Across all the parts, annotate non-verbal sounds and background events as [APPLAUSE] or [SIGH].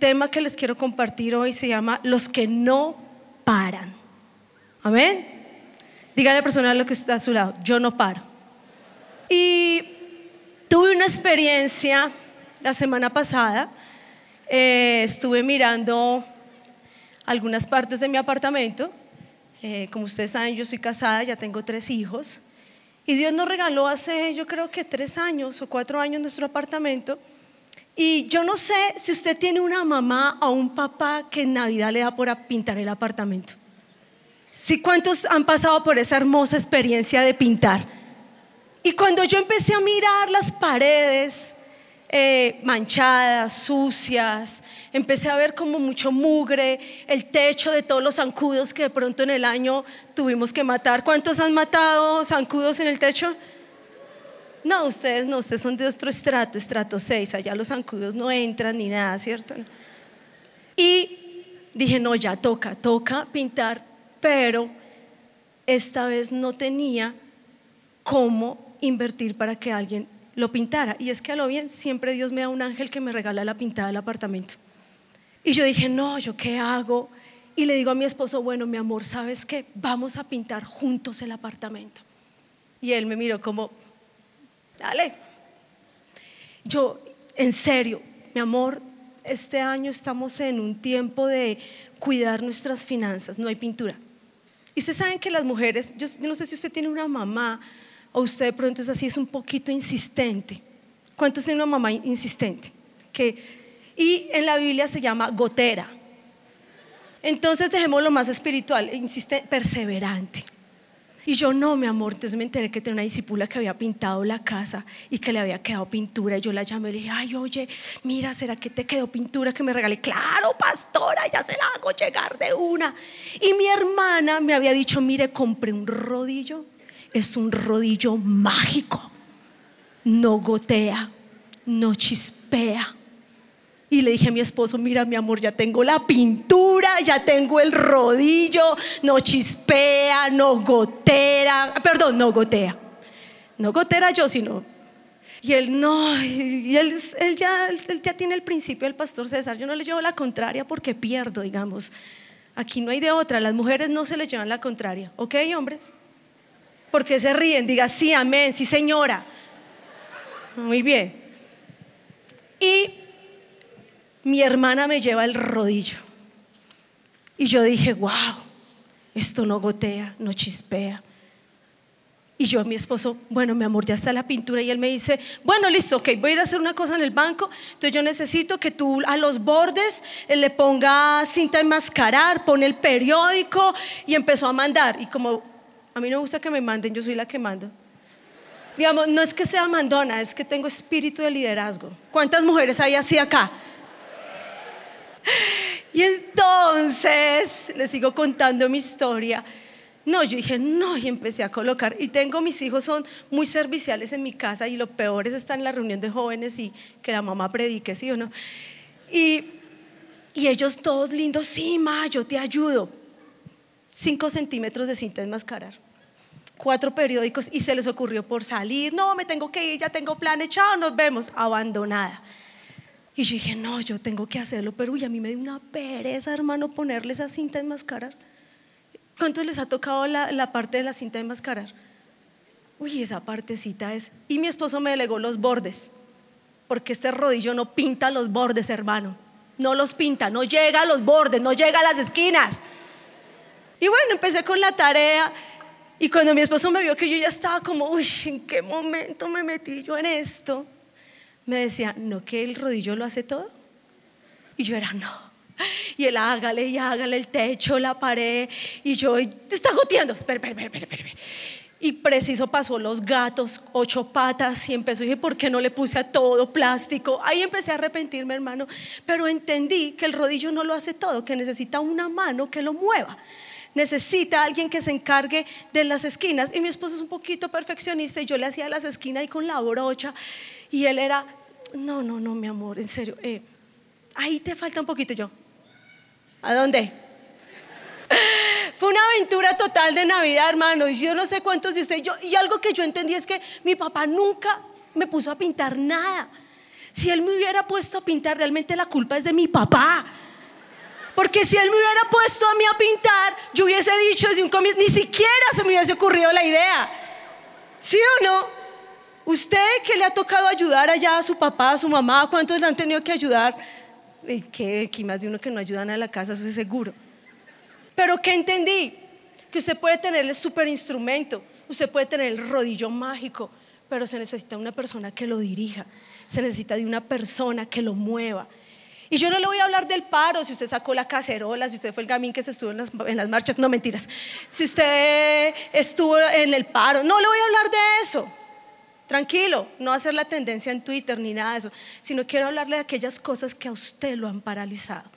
tema que les quiero compartir hoy se llama Los que no paran. Amén. Dígale a la persona lo que está a su lado, yo no paro. Y tuve una experiencia la semana pasada. Eh, estuve mirando algunas partes de mi apartamento. Eh, como ustedes saben, yo soy casada, ya tengo tres hijos. Y Dios nos regaló hace, yo creo que tres años o cuatro años nuestro apartamento. Y yo no sé si usted tiene una mamá o un papá que en Navidad le da por pintar el apartamento. Sí, ¿cuántos han pasado por esa hermosa experiencia de pintar? Y cuando yo empecé a mirar las paredes eh, manchadas, sucias, empecé a ver como mucho mugre, el techo de todos los zancudos que de pronto en el año tuvimos que matar. ¿Cuántos han matado zancudos en el techo? No, ustedes no, ustedes son de otro estrato, estrato 6, allá los zancudos no entran ni nada, ¿cierto? Y dije, no, ya toca, toca pintar, pero esta vez no tenía cómo invertir para que alguien lo pintara. Y es que a lo bien, siempre Dios me da un ángel que me regala la pintada del apartamento. Y yo dije, no, ¿yo qué hago? Y le digo a mi esposo, bueno, mi amor, ¿sabes qué? Vamos a pintar juntos el apartamento. Y él me miró como, dale. Yo, en serio, mi amor, este año estamos en un tiempo de cuidar nuestras finanzas, no hay pintura. Y ustedes saben que las mujeres, yo, no sé si usted tiene una mamá o usted de pronto es así, es un poquito insistente. ¿Cuántos tienen una mamá insistente? Que, y en la Biblia se llama gotera. Entonces dejemos lo más espiritual, insiste, perseverante. Y yo no, mi amor, entonces me enteré que tenía una discípula que había pintado la casa y que le había quedado pintura. Y yo la llamé y le dije, ay, oye, mira, ¿será que te quedó pintura que me regalé? Claro, pastora, ya se la hago llegar de una. Y mi hermana me había dicho, mire, compré un rodillo. Es un rodillo mágico. No gotea, no chispea y le dije a mi esposo, mira mi amor, ya tengo la pintura, ya tengo el rodillo, no chispea, no gotera, perdón, no gotea. No gotera yo, sino... Y él no, y él, ya, él ya tiene el principio del pastor César, yo no le llevo la contraria porque pierdo, digamos. Aquí no hay de otra, las mujeres no se le llevan la contraria, ¿ok, hombres? Porque se ríen, diga sí, amén, sí, señora. Muy bien. Y mi hermana me lleva el rodillo. Y yo dije, wow, esto no gotea, no chispea. Y yo a mi esposo, bueno, mi amor, ya está la pintura. Y él me dice, bueno, listo, ok, voy a ir a hacer una cosa en el banco. Entonces yo necesito que tú a los bordes eh, le pongas cinta enmascarar, pone el periódico y empezó a mandar. Y como a mí no me gusta que me manden, yo soy la que mando. Digamos, no es que sea mandona, es que tengo espíritu de liderazgo. ¿Cuántas mujeres hay así acá? Y entonces, les sigo contando mi historia. No, yo dije, no, y empecé a colocar. Y tengo, mis hijos son muy serviciales en mi casa y lo peor es estar en la reunión de jóvenes y que la mamá predique, ¿sí o no? Y, y ellos todos lindos, sí, ma, yo te ayudo. Cinco centímetros de cinta enmascarar. Cuatro periódicos y se les ocurrió por salir, no, me tengo que ir, ya tengo planes, chao, nos vemos, abandonada. Y yo dije, no, yo tengo que hacerlo, pero uy, a mí me dio una pereza, hermano, ponerle esa cinta de enmascarar. ¿Cuántos les ha tocado la, la parte de la cinta de enmascarar? Uy, esa partecita es. Y mi esposo me delegó los bordes, porque este rodillo no pinta los bordes, hermano. No los pinta, no llega a los bordes, no llega a las esquinas. Y bueno, empecé con la tarea. Y cuando mi esposo me vio que yo ya estaba como, uy, ¿en qué momento me metí yo en esto? Me decía, ¿no que el rodillo lo hace todo? Y yo era, no. Y él hágale y hágale el techo, la pared. Y yo, está goteando. Espera, espera, espera, espera. Y preciso pasó los gatos, ocho patas, y empezó. Dije, ¿por qué no le puse a todo plástico? Ahí empecé a arrepentirme, hermano. Pero entendí que el rodillo no lo hace todo, que necesita una mano que lo mueva. Necesita alguien que se encargue de las esquinas. Y mi esposo es un poquito perfeccionista y yo le hacía las esquinas y con la brocha. Y él era, no, no, no, mi amor, en serio. Eh, ahí te falta un poquito yo. ¿A dónde? [LAUGHS] Fue una aventura total de Navidad, hermano. Y yo no sé cuántos de ustedes. Yo, y algo que yo entendí es que mi papá nunca me puso a pintar nada. Si él me hubiera puesto a pintar, realmente la culpa es de mi papá. Porque si él me hubiera puesto a mí a pintar, yo hubiese dicho desde un comienzo, ni siquiera se me hubiese ocurrido la idea. ¿Sí o no? Usted que le ha tocado ayudar allá a su papá, a su mamá, ¿cuántos le han tenido que ayudar? Que aquí más de uno que no ayudan a la casa, eso es seguro. Pero ¿qué entendí? Que usted puede tener el super instrumento, usted puede tener el rodillo mágico, pero se necesita una persona que lo dirija, se necesita de una persona que lo mueva. Y yo no le voy a hablar del paro, si usted sacó la cacerola, si usted fue el gamín que se estuvo en las, en las marchas, no mentiras. Si usted estuvo en el paro, no le voy a hablar de eso. Tranquilo, no ser la tendencia en Twitter ni nada de eso, sino quiero hablarle de aquellas cosas que a usted lo han paralizado,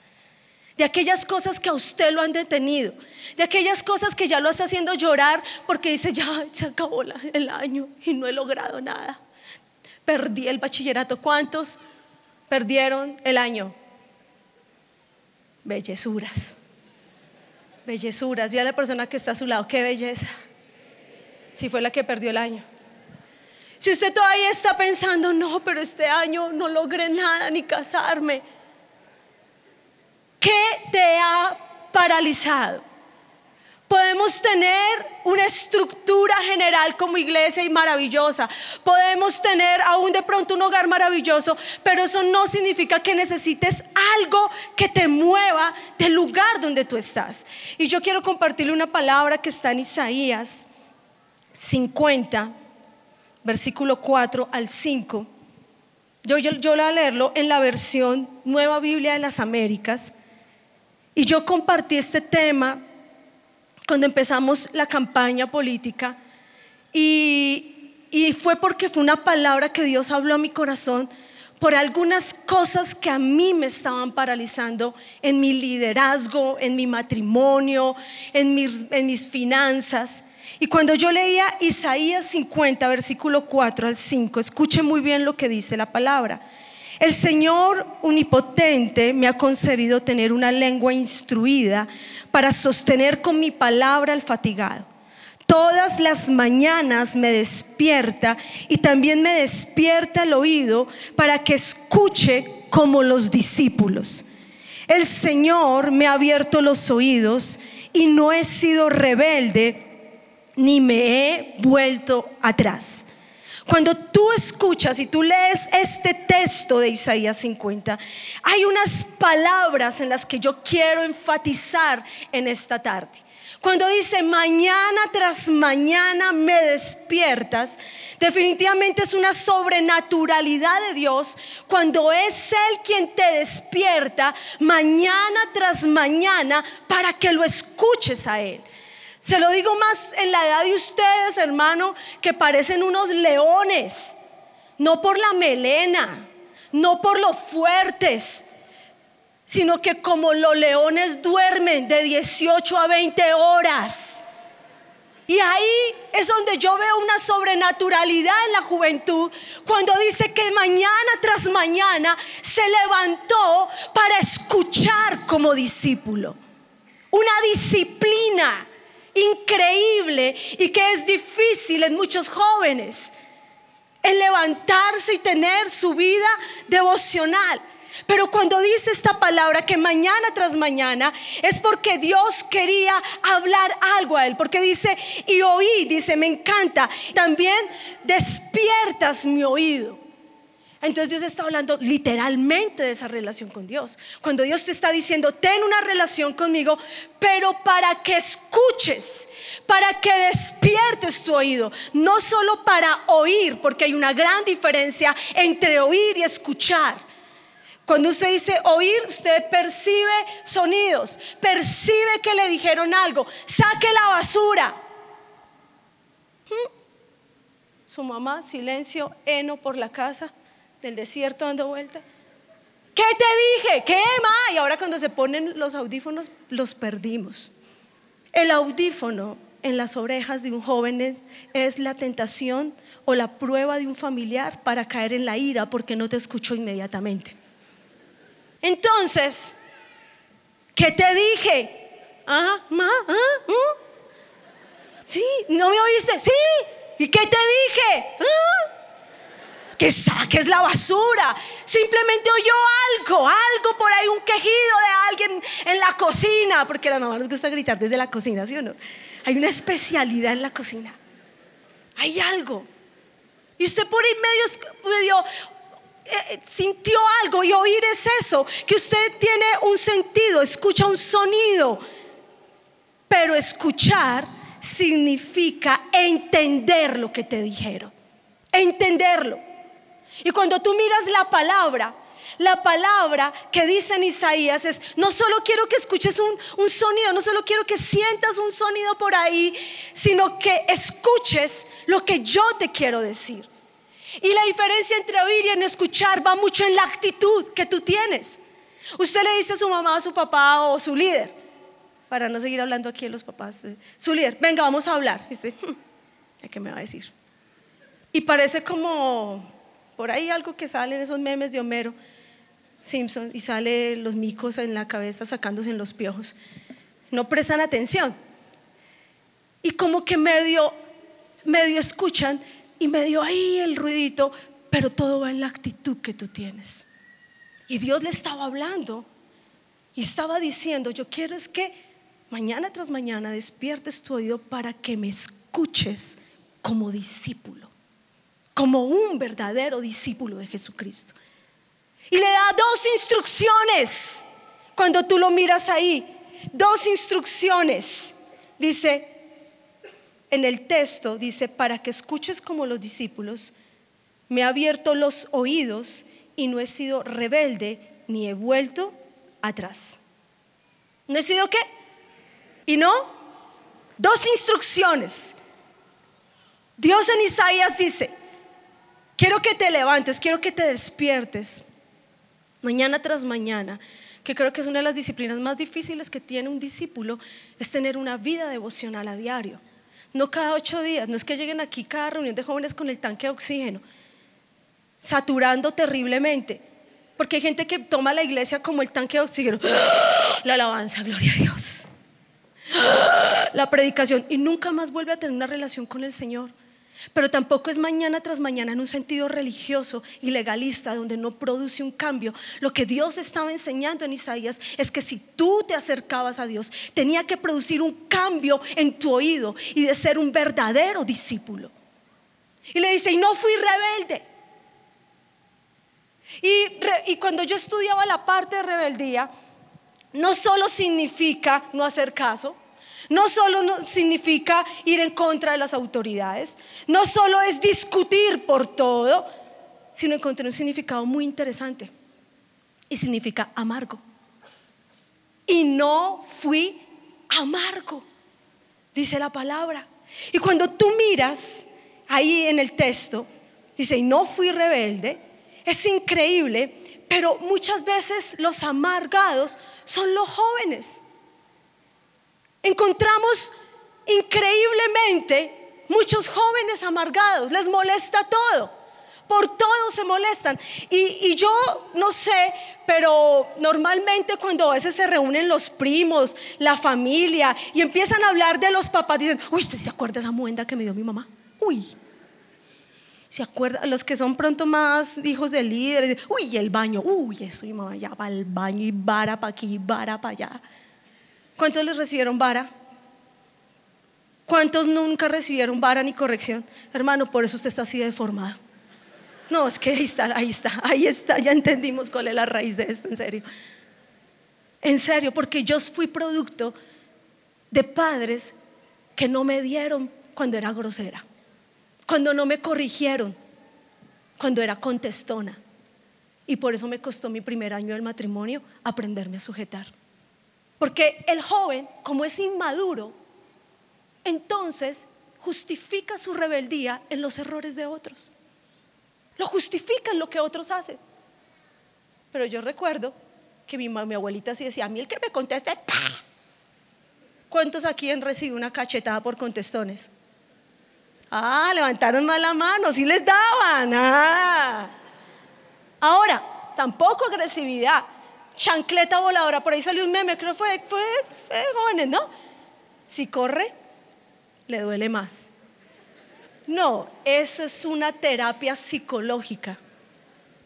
de aquellas cosas que a usted lo han detenido, de aquellas cosas que ya lo está haciendo llorar porque dice, ya se acabó el año y no he logrado nada. Perdí el bachillerato. ¿Cuántos perdieron el año? bellezuras. Bellezuras. Y a la persona que está a su lado, qué belleza. Si fue la que perdió el año. Si usted todavía está pensando, no, pero este año no logré nada ni casarme. ¿Qué te ha paralizado? Podemos tener una estructura general como iglesia y maravillosa. Podemos tener aún de pronto un hogar maravilloso, pero eso no significa que necesites algo que te mueva del lugar donde tú estás. Y yo quiero compartirle una palabra que está en Isaías 50, versículo 4 al 5. Yo, yo, yo voy a leerlo en la versión Nueva Biblia de las Américas. Y yo compartí este tema cuando empezamos la campaña política y, fue porque fue una palabra que Dios habló a mi corazón por algunas cosas que a mí me estaban paralizando en mi liderazgo, en mi matrimonio, en mis finanzas. Y cuando yo leía Isaías 50, versículo 4 al 5, escuche muy bien lo que dice la palabra. El Señor Unipotente me ha concebido tener una lengua instruida para sostener con mi palabra al fatigado. Todas las mañanas me despierta y también me despierta el oído para que escuche como los discípulos. El Señor me ha abierto los oídos y no he sido rebelde ni me he vuelto atrás. Cuando tú escuchas y tú lees este texto de Isaías 50, hay unas palabras en las que yo quiero enfatizar en esta tarde. Cuando dice mañana tras mañana me despiertas, definitivamente es una sobrenaturalidad de Dios cuando es Él quien te despierta mañana tras mañana para que lo escuches a Él. Se lo digo más en la edad de ustedes, hermano, que parecen unos leones, no por la melena, no por lo fuertes, sino que como los leones duermen de 18 a 20 horas. Y ahí es donde yo veo una sobrenaturalidad en la juventud, cuando dice que mañana tras mañana se levantó para escuchar como discípulo. Una disciplina increíble y que es difícil en muchos jóvenes. El levantarse y tener su vida devocional. Pero cuando dice esta palabra que mañana tras mañana es porque Dios quería hablar algo a él, porque dice, y oí, dice, me encanta, también despiertas mi oído. Entonces Dios está hablando literalmente de esa relación con Dios. Cuando Dios te está diciendo, ten una relación conmigo, pero para que escuches, para que despiertes tu oído, no solo para oír, porque hay una gran diferencia entre oír y escuchar. Cuando usted dice oír, usted percibe sonidos, percibe que le dijeron algo, saque la basura. ¿Mm? Su mamá, silencio, heno por la casa del desierto dando vuelta. ¿Qué te dije? ¿Qué más? Y ahora cuando se ponen los audífonos, los perdimos. El audífono en las orejas de un joven es la tentación o la prueba de un familiar para caer en la ira porque no te escuchó inmediatamente. Entonces, ¿qué te dije? Ah, ma, ah, ¿Mm? Sí, ¿no me oíste? Sí. ¿Y qué te dije? ¿Ah? Que saques la basura. Simplemente oyó algo, algo por ahí, un quejido de alguien en la cocina, porque a la mamá nos gusta gritar desde la cocina, ¿sí o no? Hay una especialidad en la cocina. Hay algo. Y usted por ahí medio, medio eh, sintió algo y oír es eso, que usted tiene un sentido, escucha un sonido, pero escuchar significa entender lo que te dijeron, entenderlo. Y cuando tú miras la palabra, la palabra que dice en Isaías es, no solo quiero que escuches un, un, sonido, no solo quiero que sientas un sonido por ahí, sino que escuches lo que yo te quiero decir. Y la diferencia entre oír y escuchar va mucho en la actitud que tú tienes. Usted le dice a su mamá, a su papá o su líder, para no seguir hablando aquí de los papás, eh, su líder, venga, vamos a hablar. Hmm, ¿qué me va a decir? Y parece como por ahí algo que sale en esos memes de Homero Simpson y sale los micos en la cabeza sacándose en los piojos. No prestan atención. Y como que medio, medio escuchan y medio ahí el ruidito, pero todo va en la actitud que tú tienes. Y Dios le estaba hablando y estaba diciendo, yo quiero es que mañana tras mañana despiertes tu oído para que me escuches como discípulo como un verdadero discípulo de Jesucristo. Y le da dos instrucciones cuando tú lo miras ahí. Dos instrucciones. Dice, en el texto, dice, para que escuches como los discípulos, me ha abierto los oídos y no he sido rebelde ni he vuelto atrás. ¿No he sido qué? ¿Y no? Dos instrucciones. Dios en Isaías dice, Quiero que te levantes, quiero que te despiertes mañana tras mañana, que creo que es una de las disciplinas más difíciles que tiene un discípulo, es tener una vida devocional a diario. No cada ocho días, no es que lleguen aquí cada reunión de jóvenes con el tanque de oxígeno, saturando terriblemente, porque hay gente que toma la iglesia como el tanque de oxígeno, [GASPS] la alabanza, gloria a Dios, [GASPS] la predicación, y nunca más vuelve a tener una relación con el Señor. Pero tampoco es mañana tras mañana en un sentido religioso y legalista donde no produce un cambio. Lo que Dios estaba enseñando en Isaías es que si tú te acercabas a Dios, tenía que producir un cambio en tu oído y de ser un verdadero discípulo. Y le dice, y no fui rebelde. Y, y cuando yo estudiaba la parte de rebeldía, no solo significa no hacer caso, no solo significa ir en contra de las autoridades, no solo es discutir por todo, sino encontré un significado muy interesante y significa amargo. Y no fui amargo, dice la palabra. Y cuando tú miras ahí en el texto, dice, y no fui rebelde, es increíble, pero muchas veces los amargados son los jóvenes encontramos increíblemente muchos jóvenes amargados, les molesta todo, por todo se molestan. Y, yo no sé, pero normalmente cuando a veces se reúnen los primos, la familia, y empiezan a hablar de los papás, dicen, uy, ¿usted se acuerda de esa muenda que me dio mi mamá? Uy. ¿Se acuerda? Los que son pronto más hijos de líderes, uy, el baño, uy, eso mi mamá ya va al baño y vara para aquí, vara para allá. ¿Cuántos les recibieron vara? ¿Cuántos nunca recibieron vara ni corrección? Hermano, por eso usted está así deformado. No, es que ahí está, ahí está, ahí está, ya entendimos cuál es la raíz de esto, en serio. En serio, porque yo fui producto de padres que no me dieron cuando era grosera, cuando no me corrigieron, cuando era contestona. Y por eso me costó mi primer año del matrimonio aprenderme a sujetar. Porque el joven, como es inmaduro, entonces justifica su rebeldía en los errores de otros. Lo justifica en lo que otros hacen. Pero yo recuerdo que mi, abuelita así decía, a mí el que me conteste, ¿cuántos aquí han recibido una cachetada por contestones? Ah, levantaron mal la mano, sí les daban. Ah. Ahora, tampoco agresividad, chancleta voladora. Por ahí salió un meme, creo que fue, fue, jóvenes, ¿no? Si corre, le duele más. No, esa es una terapia psicológica.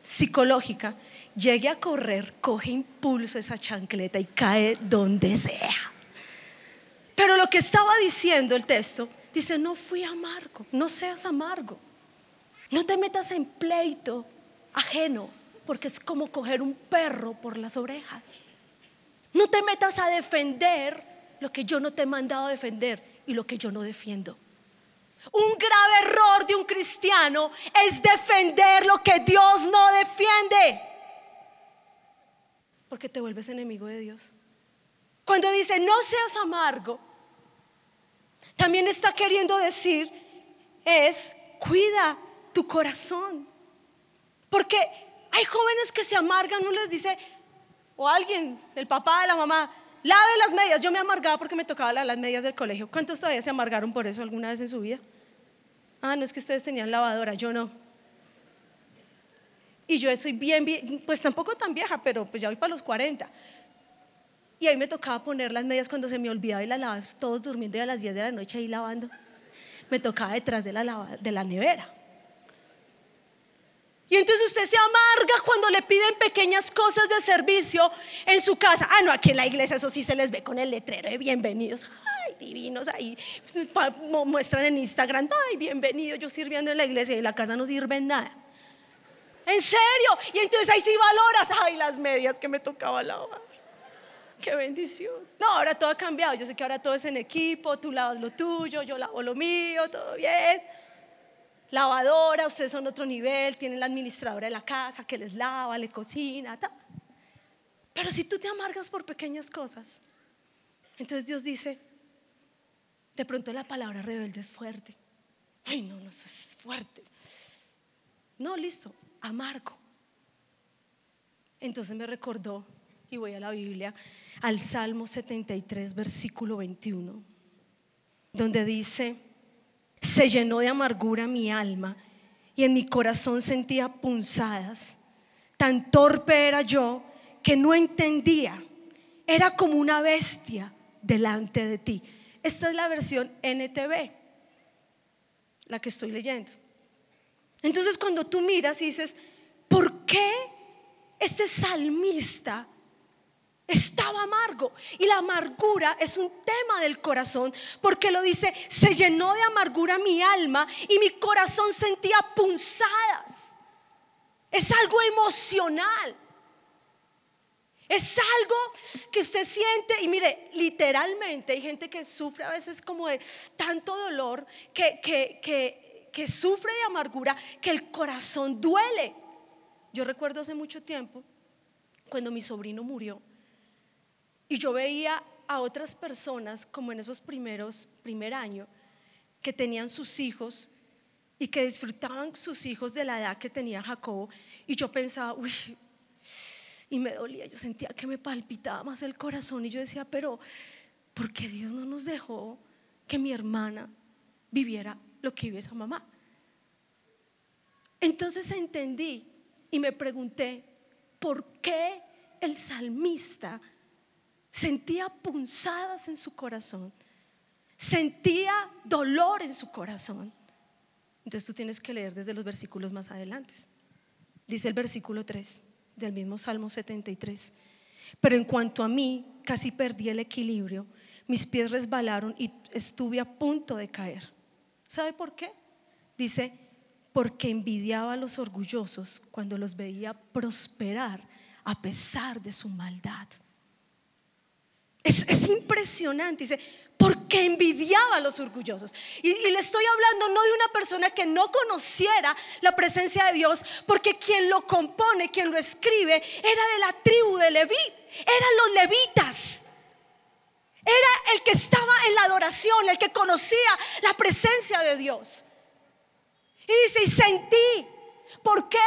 Psicológica. Llegue a correr, coge impulso esa chancleta y cae donde sea. Pero lo que estaba diciendo el texto, dice, no fui amargo, no seas amargo. No te metas en pleito ajeno, porque es como coger un perro por las orejas. No te metas a defender lo que yo no te he mandado a defender y lo que yo no defiendo. Un grave error de un cristiano es defender lo que Dios no defiende. Porque te vuelves enemigo de Dios. Cuando dice no seas amargo, también está queriendo decir es cuida tu corazón. Porque hay jóvenes que se amargan, uno les dice, o alguien, el papá la mamá, lave las medias. Yo me amargaba porque me tocaba las medias del colegio. ¿Cuántos todavía se amargaron por eso alguna vez en su vida? Ah, no es que ustedes tenían lavadora, yo no. Y yo soy bien, pues tampoco tan vieja, pero pues ya voy para los 40. Y ahí me tocaba poner las medias cuando se me olvidaba y las lavaba, todos durmiendo y a las 10 de la noche ahí lavando. Me tocaba detrás de la, de la nevera. Y entonces usted se amarga cuando le piden pequeñas cosas de servicio en su casa. Ah, no, aquí en la iglesia eso sí se les ve con el letrero de bienvenidos. Ay, divinos, ahí muestran en Instagram, ay, bienvenido, yo sirviendo en la iglesia y en la casa no sirven nada. En serio. Y entonces ahí sí valoras, ay, las medias que me tocaba lavar. Qué bendición. No, ahora todo ha cambiado. Yo sé que ahora todo es en equipo, tú lavas lo tuyo, yo lavo lo mío, todo bien lavadora, ustedes son otro nivel, tienen la administradora de la casa que les lava, le cocina, tal. Pero si tú te amargas por pequeñas cosas, entonces Dios dice, de pronto la palabra rebelde es fuerte. Ay, no, no, eso es fuerte. No, listo, amargo. Entonces me recordó, y voy a la Biblia, al Salmo 73, versículo 21, donde dice, se llenó de amargura mi alma y en mi corazón sentía punzadas. Tan torpe era yo que no entendía. Era como una bestia delante de ti. Esta es la versión NTV, la que estoy leyendo. Entonces cuando tú miras y dices, ¿por qué este salmista estaba amargo. Y la amargura es un tema del corazón, porque lo dice, se llenó de amargura mi alma y mi corazón sentía punzadas. Es algo emocional. Es algo que usted siente y mire, literalmente hay gente que sufre a veces como de tanto dolor, que, que, que, que sufre de amargura, que el corazón duele. Yo recuerdo hace mucho tiempo, cuando mi sobrino murió, y yo veía a otras personas, como en esos primeros, primer año, que tenían sus hijos y que disfrutaban sus hijos de la edad que tenía Jacobo. Y yo pensaba, uy, y me dolía, yo sentía que me palpitaba más el corazón y yo decía, pero ¿por qué Dios no nos dejó que mi hermana viviera lo que vive esa mamá? Entonces entendí y me pregunté, ¿por qué el salmista sentía punzadas en su corazón, sentía dolor en su corazón. Entonces tú tienes que leer desde los versículos más adelante. Dice el versículo 3 del mismo Salmo 73. Pero en cuanto a mí, casi perdí el equilibrio, mis pies resbalaron y estuve a punto de caer. ¿Sabe por qué? Dice, porque envidiaba a los orgullosos cuando los veía prosperar a pesar de su maldad. Es, impresionante. Dice, porque envidiaba a los orgullosos. Y, le estoy hablando no de una persona que no conociera la presencia de Dios, porque quien lo compone, quien lo escribe, era de la tribu de Levit, eran los levitas. Era el que estaba en la adoración, el que conocía la presencia de Dios. Y dice, y sentí. ¿Por qué?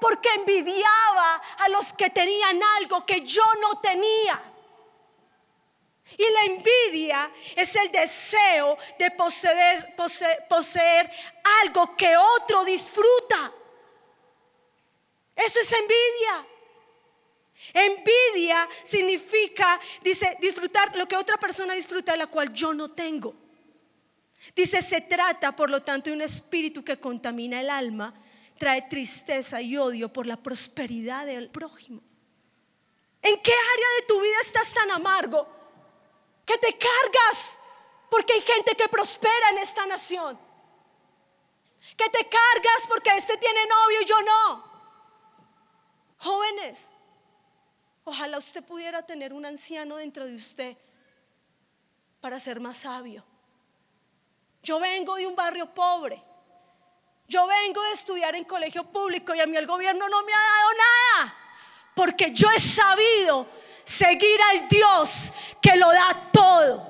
Porque envidiaba a los que tenían algo que yo no tenía. Y la envidia es el deseo de poseer, poseer, algo que otro disfruta. Eso es envidia. Envidia significa, dice, disfrutar lo que otra persona disfruta, la cual yo no tengo. Dice, se trata, por lo tanto, de un espíritu que contamina el alma, trae tristeza y odio por la prosperidad del prójimo. ¿En qué área de tu vida estás tan amargo que te cargas porque hay gente que prospera en esta nación? Que te cargas porque este tiene novio y yo no. Jóvenes, ojalá usted pudiera tener un anciano dentro de usted para ser más sabio. Yo vengo de un barrio pobre. Yo vengo de estudiar en colegio público y a mí el gobierno no me ha dado nada. Porque yo he sabido seguir al Dios que lo da todo.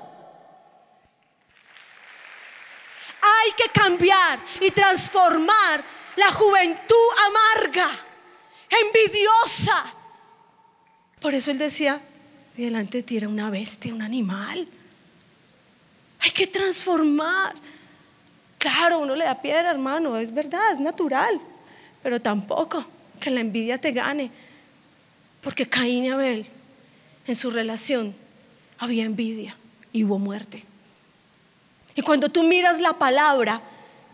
Hay que cambiar y transformar la juventud amarga, envidiosa. Por eso él decía, delante de ti era una bestia, un animal. Hay que transformar. Claro, uno le da piedra, hermano, es verdad, es natural. Pero tampoco que la envidia te gane. Porque Caín y Abel, en su relación, había envidia y hubo muerte. Y cuando tú miras la palabra,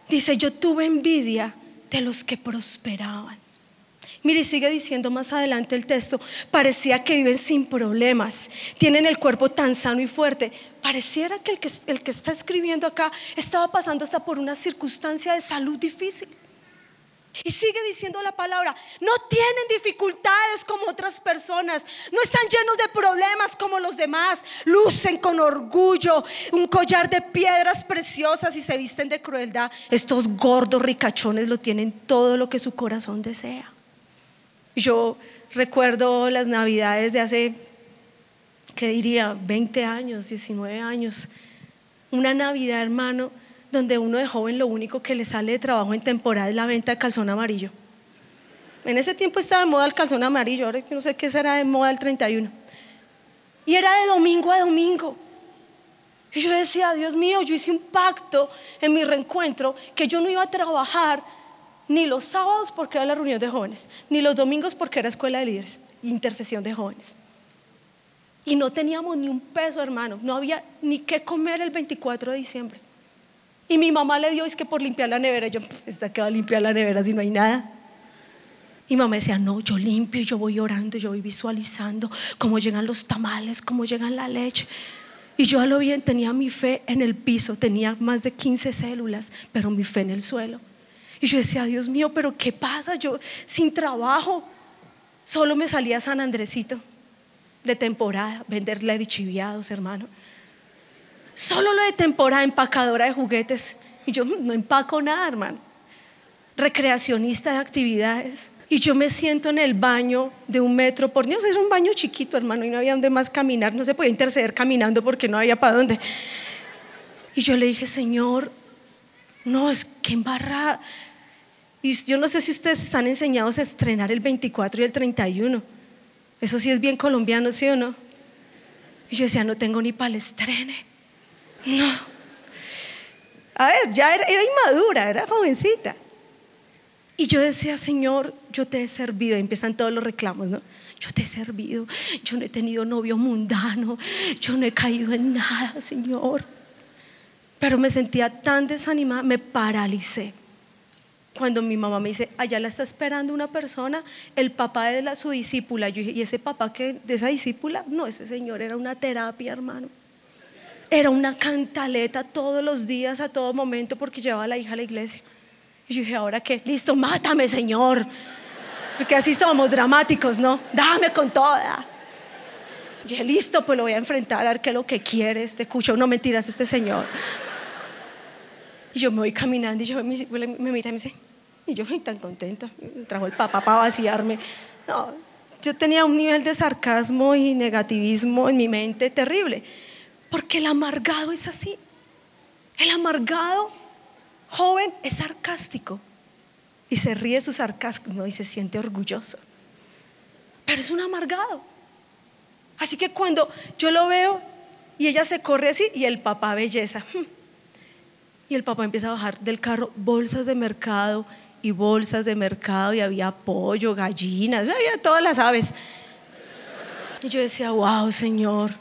dice, yo tuve envidia de los que prosperaban. Mire, sigue diciendo más adelante el texto, parecía que viven sin problemas, tienen el cuerpo tan sano y fuerte. Pareciera que el que, el que está escribiendo acá estaba pasando hasta por una circunstancia de salud difícil. Y sigue diciendo la palabra, no tienen dificultades como otras personas, no están llenos de problemas como los demás, lucen con orgullo un collar de piedras preciosas y se visten de crueldad. Estos gordos ricachones lo tienen todo lo que su corazón desea. Yo recuerdo las navidades de hace, ¿qué diría? 20 años, 19 años. Una Navidad, hermano donde uno de joven lo único que le sale de trabajo en temporada es la venta de calzón amarillo. En ese tiempo estaba de moda el calzón amarillo, ahora no sé qué será de moda el 31. Y era de domingo a domingo. Y yo decía, Dios mío, yo hice un pacto en mi reencuentro que yo no iba a trabajar ni los sábados porque era la reunión de jóvenes, ni los domingos porque era escuela de líderes, intercesión de jóvenes. Y no teníamos ni un peso, hermano, no había ni qué comer el 24 de diciembre. Y mi mamá le dio, es que por limpiar la nevera, yo, ¿está que va a limpiar la nevera si no hay nada? Y mamá decía, no, yo limpio yo voy orando, yo voy visualizando cómo llegan los tamales, cómo llegan la leche. Y yo a lo bien tenía mi fe en el piso, tenía más de 15 células, pero mi fe en el suelo. Y yo decía, Dios mío, pero ¿qué pasa? Yo sin trabajo, solo me salía San Andresito de temporada, venderle chiviados, hermano. Solo lo de temporada, empacadora de juguetes. Y yo no empaco nada, hermano. Recreacionista de actividades. Y yo me siento en el baño de un metro por Dios, era un baño chiquito, hermano, y no había donde más caminar. No se podía interceder caminando porque no había para dónde. Y yo le dije, Señor, no, es que embarrada. Y yo no sé si ustedes están enseñados a estrenar el 24 y el 31. Eso sí es bien colombiano, ¿sí o no? Y yo decía, no tengo ni para el. No. A ver, ya era, inmadura, era jovencita. Y yo decía, Señor, yo te he servido. Y empiezan todos los reclamos, ¿no? Yo te he servido. Yo no he tenido novio mundano. Yo no he caído en nada, Señor. Pero me sentía tan desanimada, me paralicé. Cuando mi mamá me dice, allá la está esperando una persona, el papá de la, su discípula. Yo dije, ¿y ese papá que de esa discípula? No, ese señor era una terapia, hermano. Era una cantaleta todos los días, a todo momento, porque llevaba a la hija a la iglesia. Y yo dije, ¿ahora qué? Listo, mátame, Señor. Porque así somos dramáticos, ¿no? Dame con toda. Yo dije, listo, pues lo voy a enfrentar, a ver qué es lo que quiere este cucho. No mentiras, este señor. Y yo me voy caminando y yo me, me mira y me dice, y yo fui tan contenta. trajo el papá para vaciarme. No, yo tenía un nivel de sarcasmo y negativismo en mi mente terrible. Porque el amargado es así. El amargado joven es sarcástico y se ríe su sarcasmo y se siente orgulloso. Pero es un amargado. Así que cuando yo lo veo y ella se corre así y el papá belleza. Hmm, y el papá empieza a bajar del carro bolsas de mercado y bolsas de mercado y había pollo, gallinas, había todas las aves. Y yo decía, wow, Señor,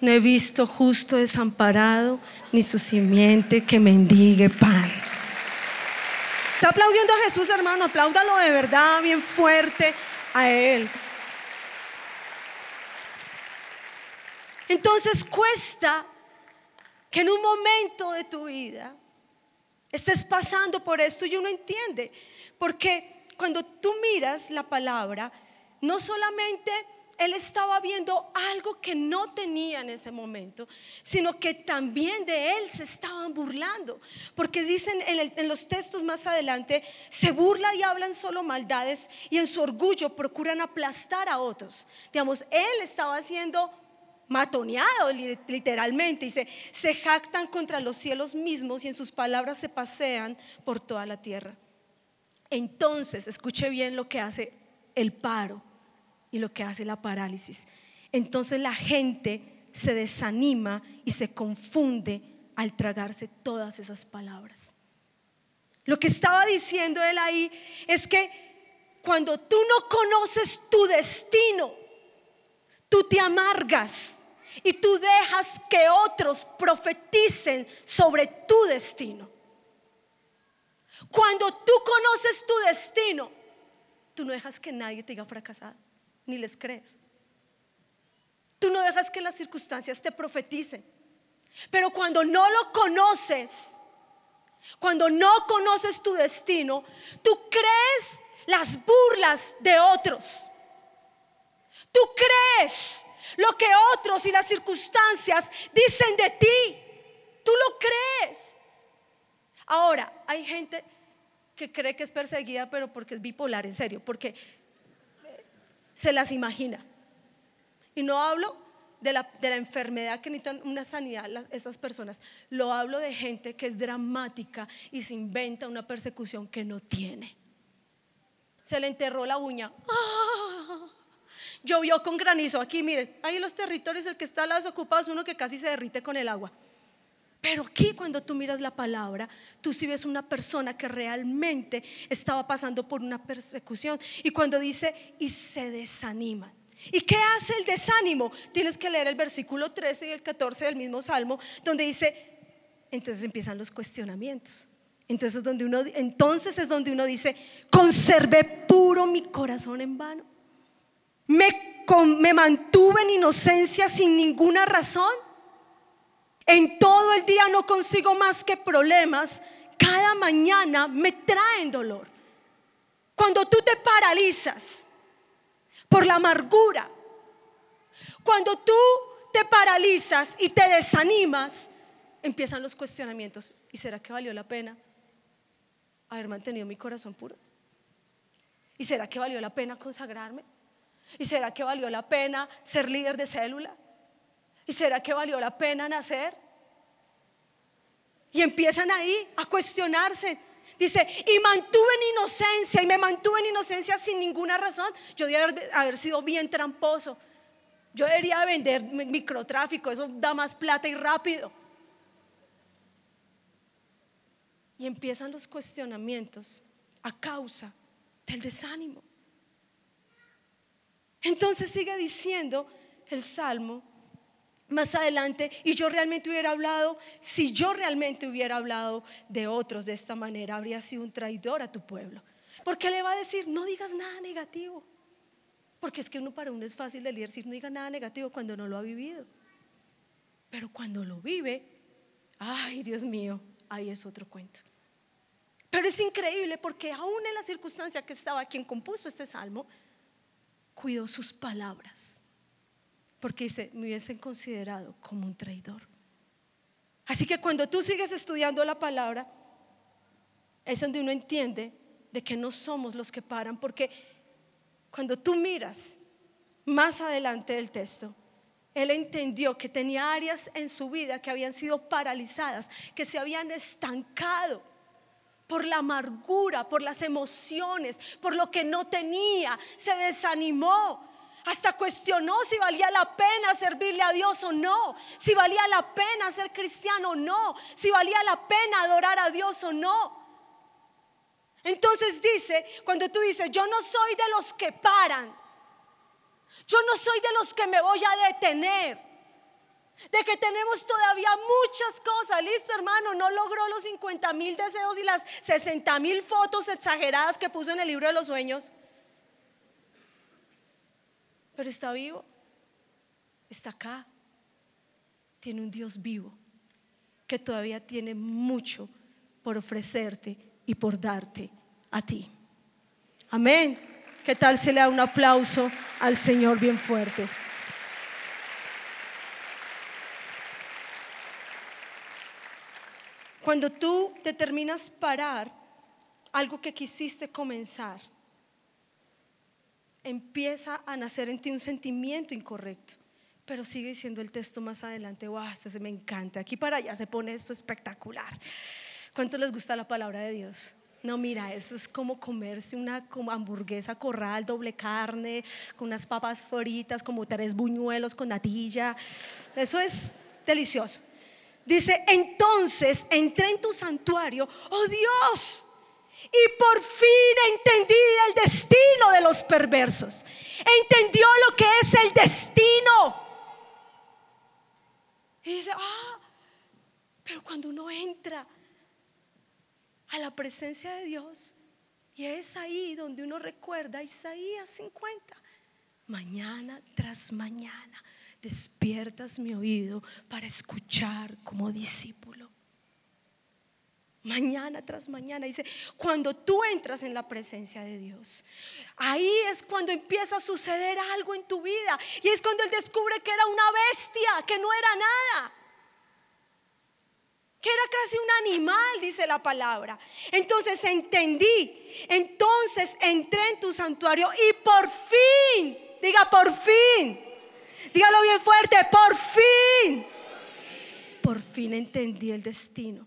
No he visto justo desamparado, ni su simiente que mendigue pan. Está aplaudiendo a Jesús, hermano. Apláudalo de verdad, bien fuerte a Él. Entonces cuesta que en un momento de tu vida estés pasando por esto y uno entiende. Porque cuando tú miras la palabra, no solamente él estaba viendo algo que no tenía en ese momento, sino que también de él se estaban burlando. Porque dicen en, los textos más adelante, se burla y hablan solo maldades y en su orgullo procuran aplastar a otros. Digamos, él estaba siendo matoneado literalmente. Dice, se jactan contra los cielos mismos y en sus palabras se pasean por toda la tierra. Entonces, escuche bien lo que hace el paro y lo que hace la parálisis. Entonces la gente se desanima y se confunde al tragarse todas esas palabras. Lo que estaba diciendo él ahí es que cuando tú no conoces tu destino, tú te amargas y tú dejas que otros profeticen sobre tu destino. Cuando tú conoces tu destino, tú no dejas que nadie te diga fracasado ni les crees. Tú no dejas que las circunstancias te profeticen. Pero cuando no lo conoces, cuando no conoces tu destino, tú crees las burlas de otros. Tú crees lo que otros y las circunstancias dicen de ti. Tú lo crees. Ahora, hay gente que cree que es perseguida, pero porque es bipolar, en serio, porque se las imagina. Y no hablo de la, enfermedad que necesitan una sanidad estas personas. Lo hablo de gente que es dramática y se inventa una persecución que no tiene. Se le enterró la uña. ¡Ah! Llovió con granizo. Aquí, miren, ahí los territorios, el que está las ocupados, uno que casi se derrite con el agua. Pero aquí cuando tú miras la palabra, tú sí ves una persona que realmente estaba pasando por una persecución. Y cuando dice, y se desanima. ¿Y qué hace el desánimo? Tienes que leer el versículo 13 y el 14 del mismo Salmo, donde dice, entonces empiezan los cuestionamientos. Entonces, donde uno, entonces es donde uno dice, conservé puro mi corazón en vano. Me, me mantuve en inocencia sin ninguna razón. En todo el día no consigo más que problemas. Cada mañana me traen dolor. Cuando tú te paralizas por la amargura, cuando tú te paralizas y te desanimas, empiezan los cuestionamientos. ¿Y será que valió la pena haber mantenido mi corazón puro? ¿Y será que valió la pena consagrarme? ¿Y será que valió la pena ser líder de célula? ¿Y será que valió la pena nacer? Y empiezan ahí a cuestionarse. Dice, y mantuve en inocencia, y me mantuve en inocencia sin ninguna razón. Yo debería haber, sido bien tramposo. Yo debería vender microtráfico, eso da más plata y rápido. Y empiezan los cuestionamientos a causa del desánimo. Entonces sigue diciendo el Salmo más adelante y yo realmente hubiera hablado, si yo realmente hubiera hablado de otros de esta manera, habría sido un traidor a tu pueblo. Porque le va a decir, no digas nada negativo. Porque es que uno para uno es fácil de decir, no diga nada negativo cuando no lo ha vivido. Pero cuando lo vive, ay Dios mío, ahí es otro cuento. Pero es increíble porque aún en la circunstancia que estaba quien compuso este salmo, cuidó sus palabras porque dice, me hubiesen considerado como un traidor. Así que cuando tú sigues estudiando la palabra, es donde uno entiende de que no somos los que paran, porque cuando tú miras más adelante del texto, él entendió que tenía áreas en su vida que habían sido paralizadas, que se habían estancado por la amargura, por las emociones, por lo que no tenía, se desanimó, hasta cuestionó si valía la pena servirle a Dios o no, si valía la pena ser cristiano o no, si valía la pena adorar a Dios o no. Entonces dice, cuando tú dices, yo no soy de los que paran, yo no soy de los que me voy a detener, de que tenemos todavía muchas cosas. Listo, hermano, no logró los 50 mil deseos y las 60 mil fotos exageradas que puso en el libro de los sueños. Pero está vivo, está acá. Tiene un Dios vivo que todavía tiene mucho por ofrecerte y por darte a ti. Amén. ¿Qué tal se le da un aplauso al Señor bien fuerte? Cuando tú determinas parar algo que quisiste comenzar, empieza a nacer en ti un sentimiento incorrecto. Pero sigue diciendo el texto más adelante, wow, este se me encanta. Aquí para allá se pone esto espectacular. ¿Cuánto les gusta la palabra de Dios? No, mira, eso es como comerse una hamburguesa corral, doble carne, con unas papas fritas, como tres buñuelos con natilla. Eso es delicioso. Dice, entonces entré en tu santuario, oh Dios, y por fin entendí el destino de los perversos. Entendió lo que es el destino. Y dice, ah, pero cuando uno entra a la presencia de Dios, y es ahí donde uno recuerda Isaías 50, mañana tras mañana despiertas mi oído para escuchar como discípulo. Mañana tras mañana dice, cuando tú entras en la presencia de Dios, ahí es cuando empieza a suceder algo en tu vida. Y es cuando Él descubre que era una bestia, que no era nada. Que era casi un animal, dice la palabra. Entonces entendí. Entonces entré en tu santuario y por fin, diga por fin, Dígalo bien fuerte, por fin. Por fin entendí el destino.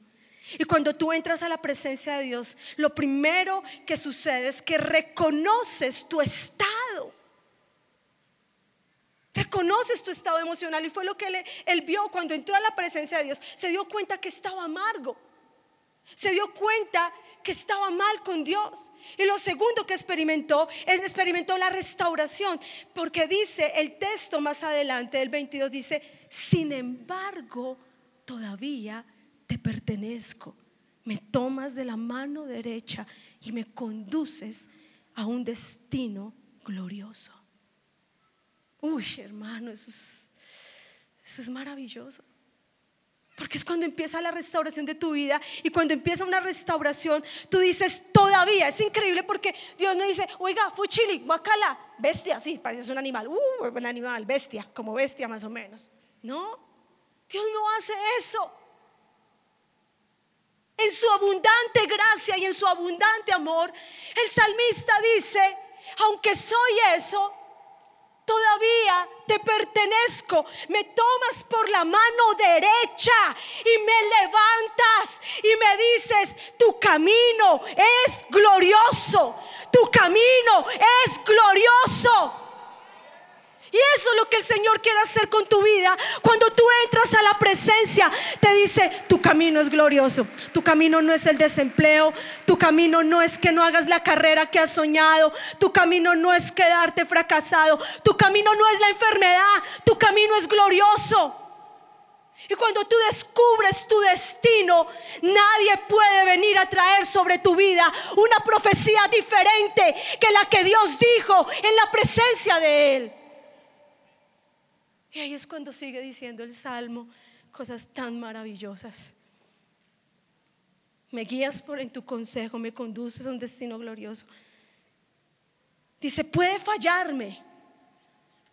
Y cuando tú entras a la presencia de Dios, lo primero que sucede es que reconoces tu estado. Reconoces tu estado emocional y fue lo que él, vio cuando entró a la presencia de Dios. Se dio cuenta que estaba amargo. Se dio cuenta que estaba mal con Dios. Y lo segundo que experimentó es experimentó la restauración, porque dice el texto más adelante del 22 dice, "Sin embargo, todavía te pertenezco. Me tomas de la mano derecha y me conduces a un destino glorioso." Uy, hermano, eso es, eso es maravilloso. Porque es cuando empieza la restauración de tu vida y cuando empieza una restauración, tú dices todavía, es increíble porque Dios no dice, oiga, fuchili, guacala, bestia, sí, parece un animal, uh, un animal, bestia, como bestia más o menos. No, Dios no hace eso. En su abundante gracia y en su abundante amor, el salmista dice, aunque soy eso, todavía te pertenezco. Me tomas por la mano derecha y me levantas y me dices, tu camino es glorioso, tu camino es glorioso. Y eso es lo que el Señor quiere hacer con tu vida. Cuando tú entras a la presencia, te dice, tu camino es glorioso. Tu camino no es el desempleo. Tu camino no es que no hagas la carrera que has soñado. Tu camino no es quedarte fracasado. Tu camino no es la enfermedad. Tu camino es glorioso. Y cuando tú descubres tu destino, nadie puede venir a traer sobre tu vida una profecía diferente que la que Dios dijo en la presencia de Él. Y ahí es cuando sigue diciendo el Salmo cosas tan maravillosas. Me guías por en tu consejo, me conduces a un destino glorioso. Dice, puede fallarme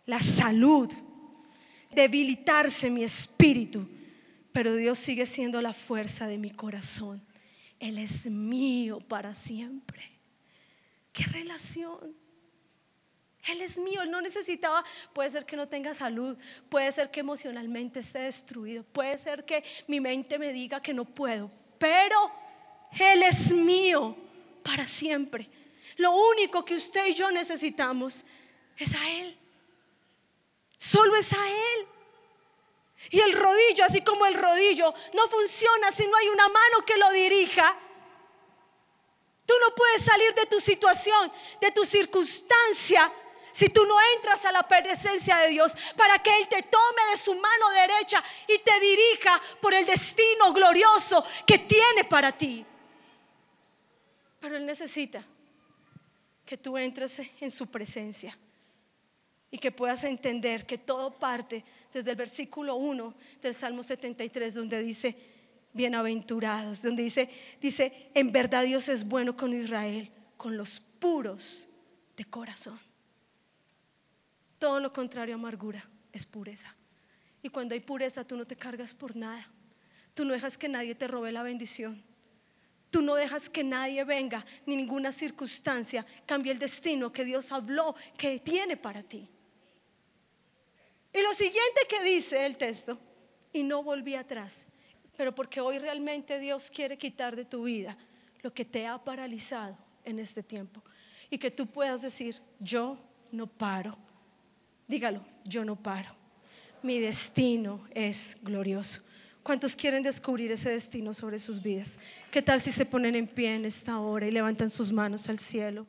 la salud, debilitarse mi espíritu, pero Dios sigue siendo la fuerza de mi corazón. Él es mío para siempre. ¿Qué relación? Él es mío, Él no necesitaba, puede ser que no tenga salud, puede ser que emocionalmente esté destruido, puede ser que mi mente me diga que no puedo, pero Él es mío para siempre. Lo único que usted y yo necesitamos es a Él. Solo es a Él. Y el rodillo, así como el rodillo, no funciona si no hay una mano que lo dirija. Tú no puedes salir de tu situación, de tu circunstancia, si tú no entras a la presencia de Dios para que Él te tome de su mano derecha y te dirija por el destino glorioso que tiene para ti. Pero Él necesita que tú entres en su presencia y que puedas entender que todo parte desde el versículo 1 del Salmo 73 donde dice, bienaventurados, donde dice, dice, en verdad Dios es bueno con Israel, con los puros de corazón. Todo lo contrario amargura es pureza. Y cuando hay pureza, tú no te cargas por nada. Tú no dejas que nadie te robe la bendición. Tú no dejas que nadie venga, ni ninguna circunstancia cambie el destino que Dios habló que tiene para ti. Y lo siguiente que dice el texto, y no volví atrás, pero porque hoy realmente Dios quiere quitar de tu vida lo que te ha paralizado en este tiempo. Y que tú puedas decir, yo no paro Dígalo, yo no paro. Mi destino es glorioso. ¿Cuántos quieren descubrir ese destino sobre sus vidas? ¿Qué tal si se ponen en pie en esta hora y levantan sus manos al cielo?